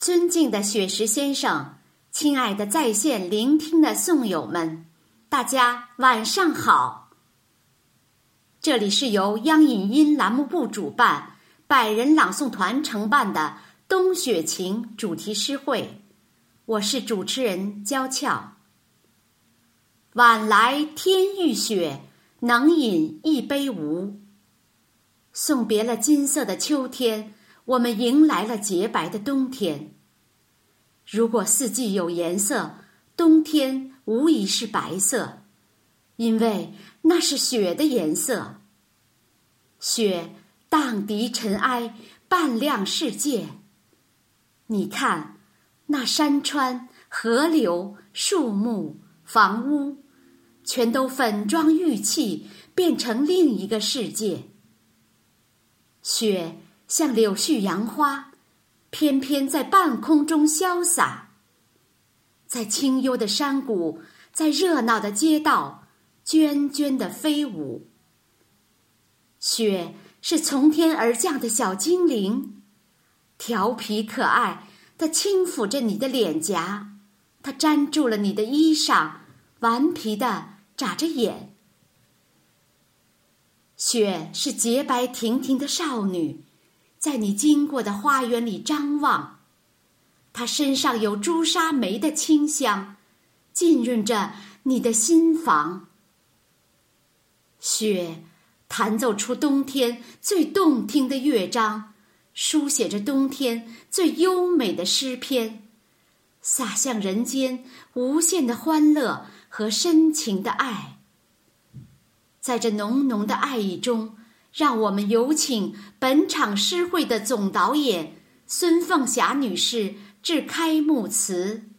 尊敬的雪石先生，亲爱的在线聆听的颂友们，大家晚上好。这里是由央影音栏目部主办、百人朗诵团承办的《冬雪情》主题诗会，我是主持人娇俏。晚来天欲雪，能饮一杯无？送别了金色的秋天，我们迎来了洁白的冬天。如果四季有颜色，冬天无疑是白色，因为那是雪的颜色。雪荡涤尘埃，半亮世界。你看，那山川、河流、树木。房屋，全都粉妆玉砌，变成另一个世界。雪像柳絮杨花，翩翩在半空中潇洒，在清幽的山谷，在热闹的街道，涓涓的飞舞。雪是从天而降的小精灵，调皮可爱它轻抚着你的脸颊，它粘住了你的衣裳。顽皮的眨着眼，雪是洁白亭亭的少女，在你经过的花园里张望，它身上有朱砂梅的清香，浸润着你的心房。雪弹奏出冬天最动听的乐章，书写着冬天最优美的诗篇，洒向人间无限的欢乐。和深情的爱，在这浓浓的爱意中，让我们有请本场诗会的总导演孙凤霞女士致开幕词。